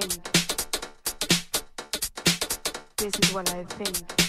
Think. This is what I think.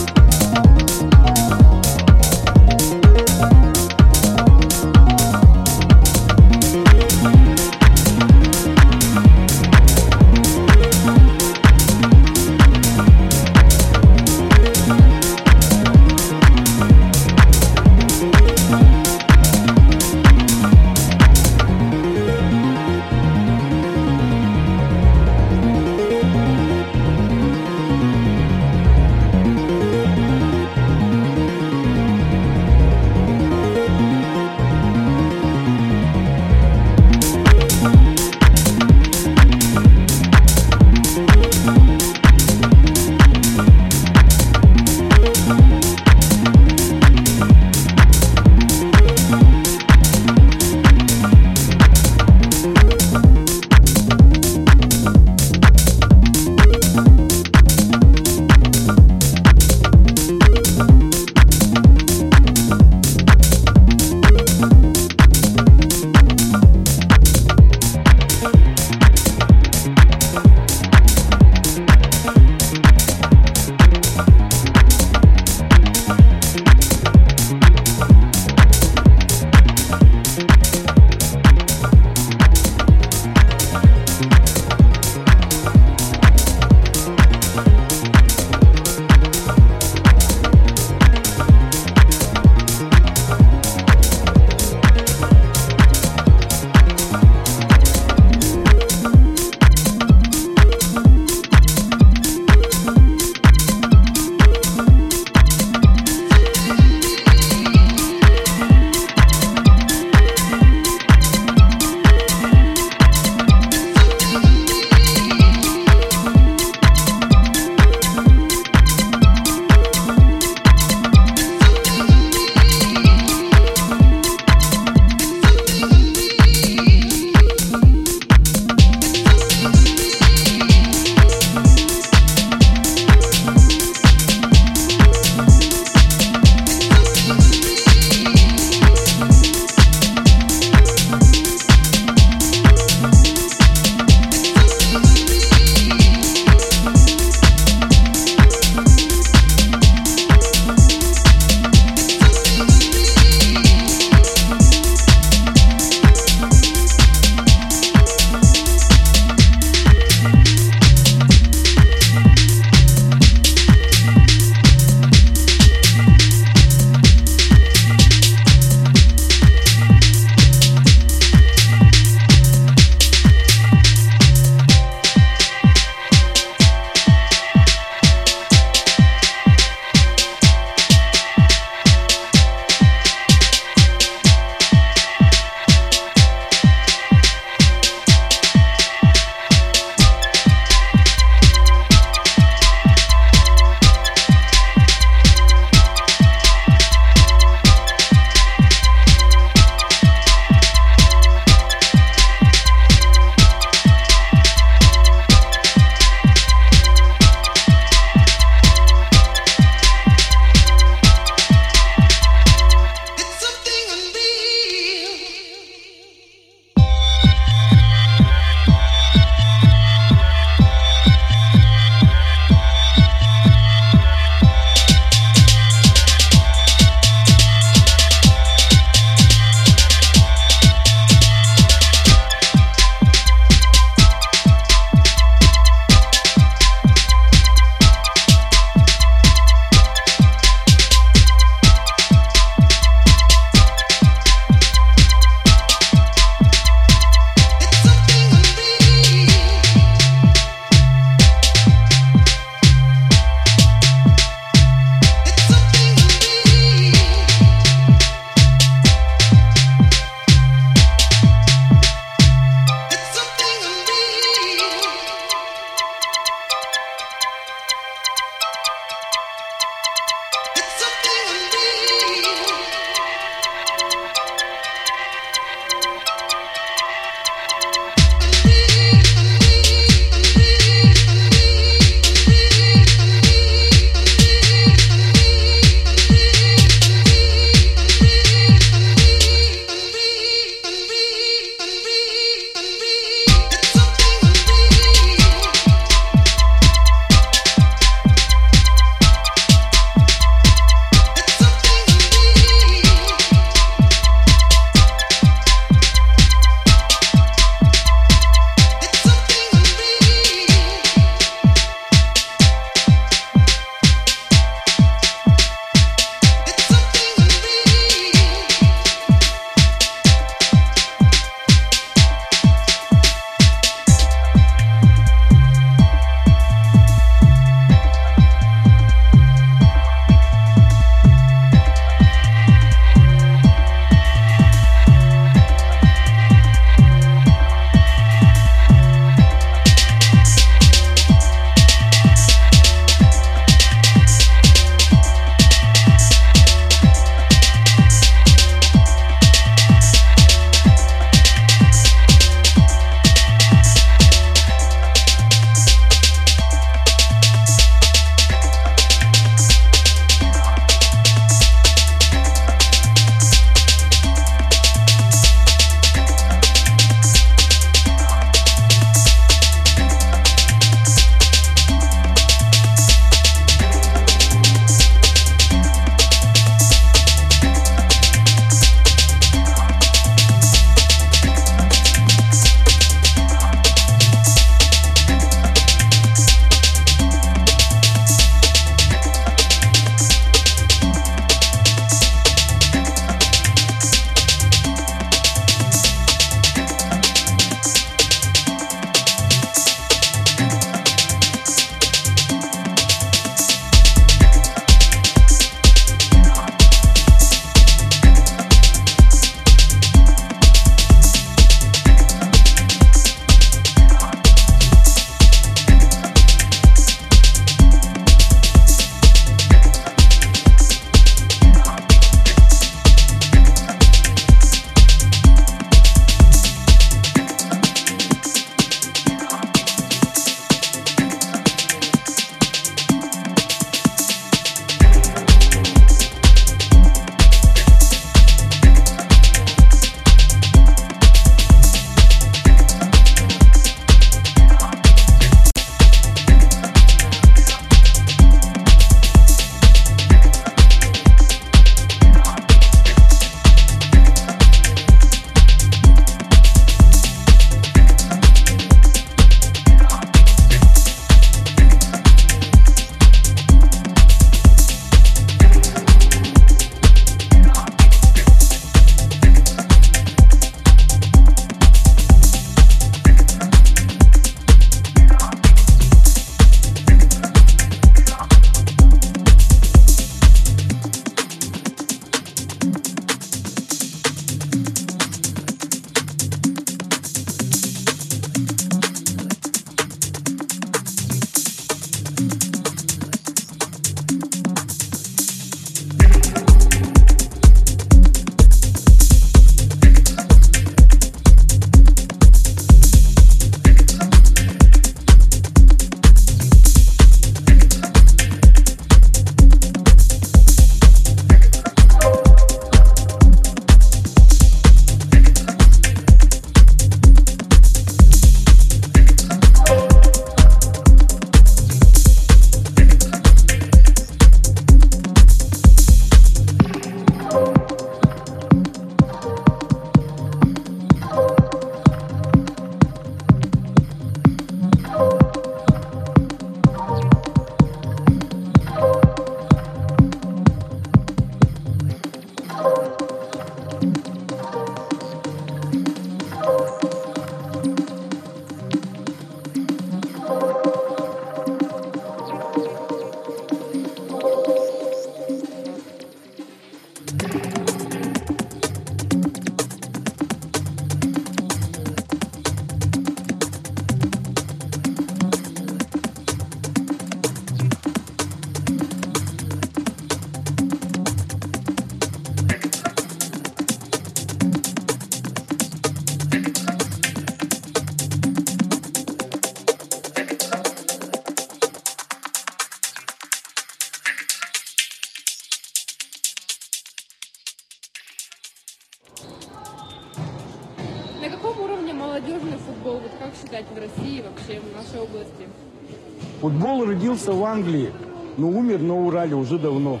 Родился в Англии, но умер на Урале уже давно.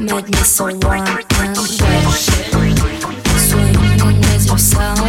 Make me so warm and fresh Swing in with yourself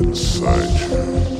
inside you.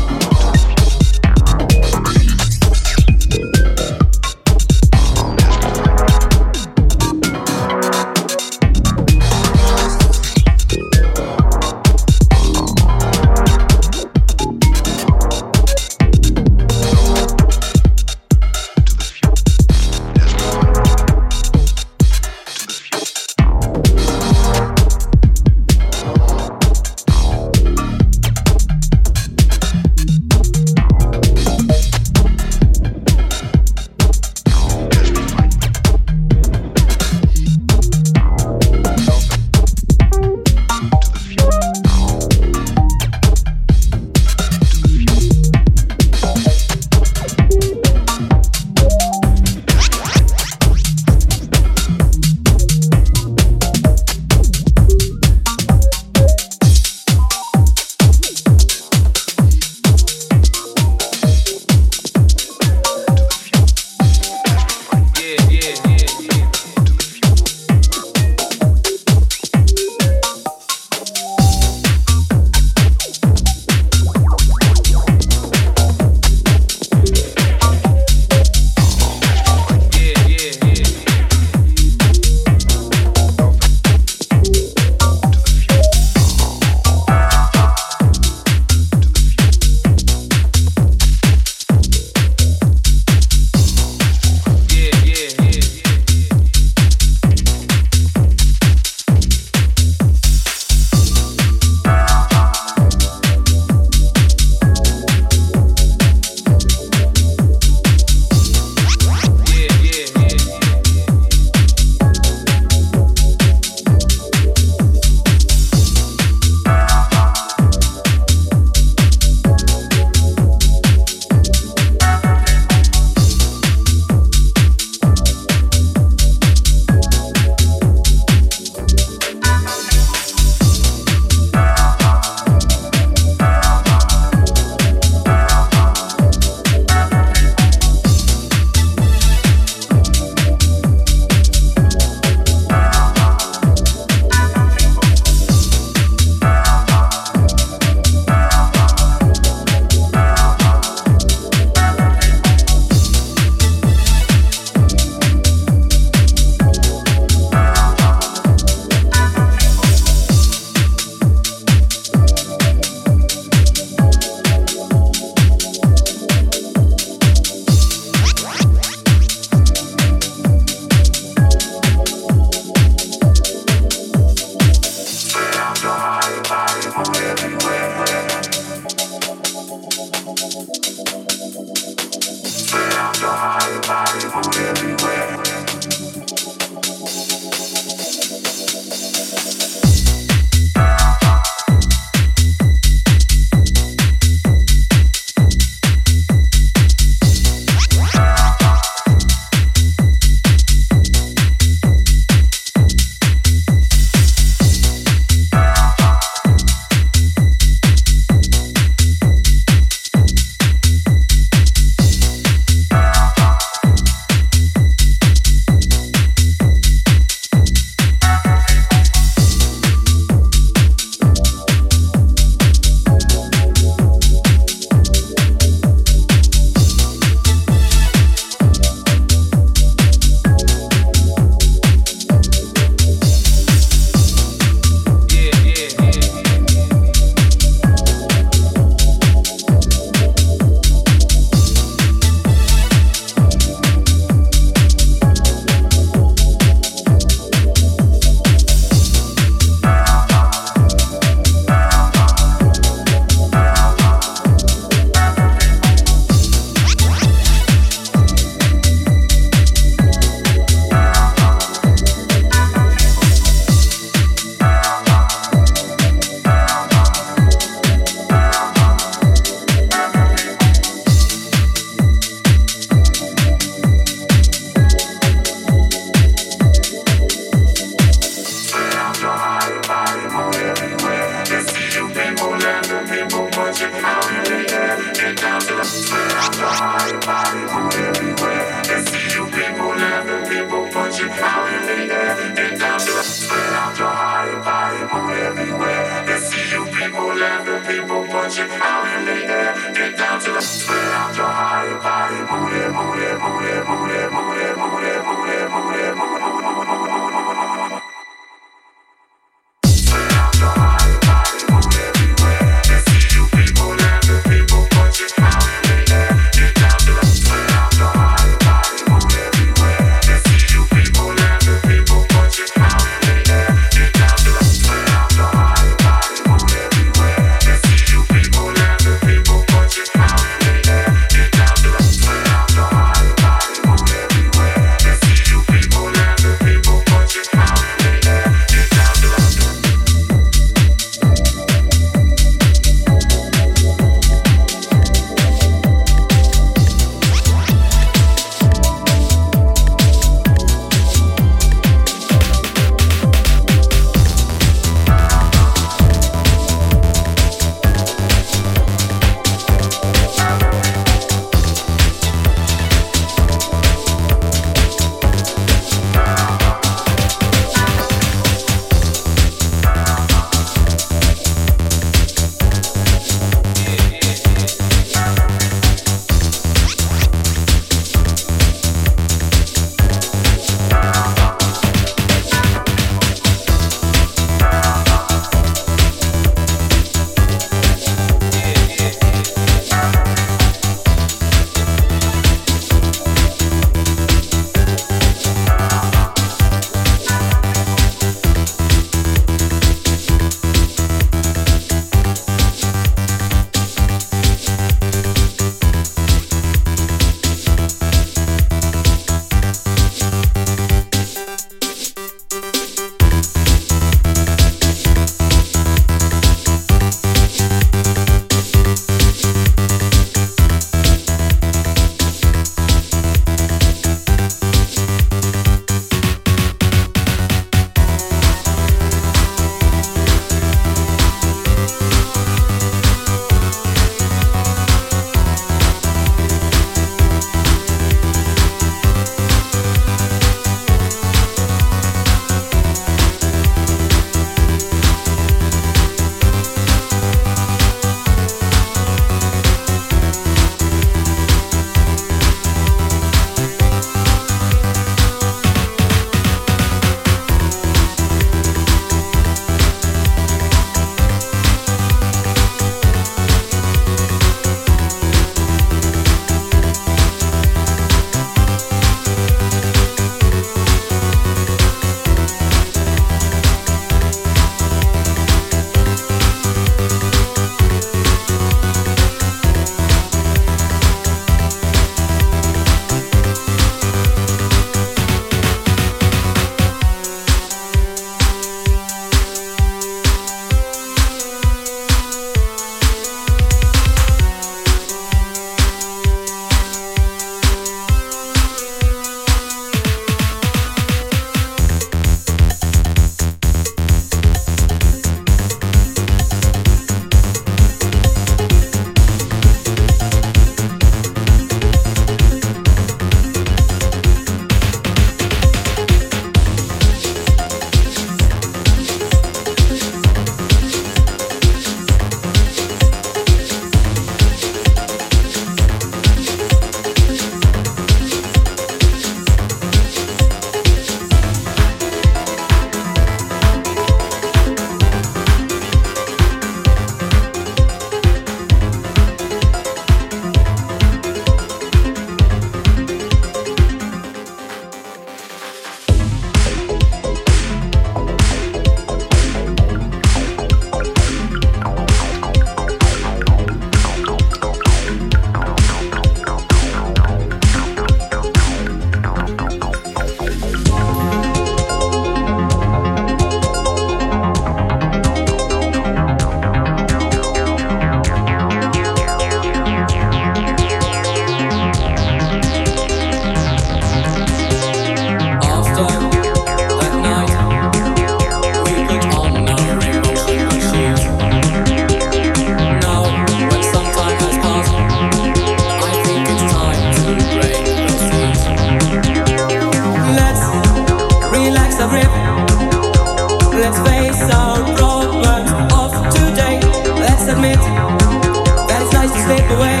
slip away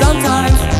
sometimes.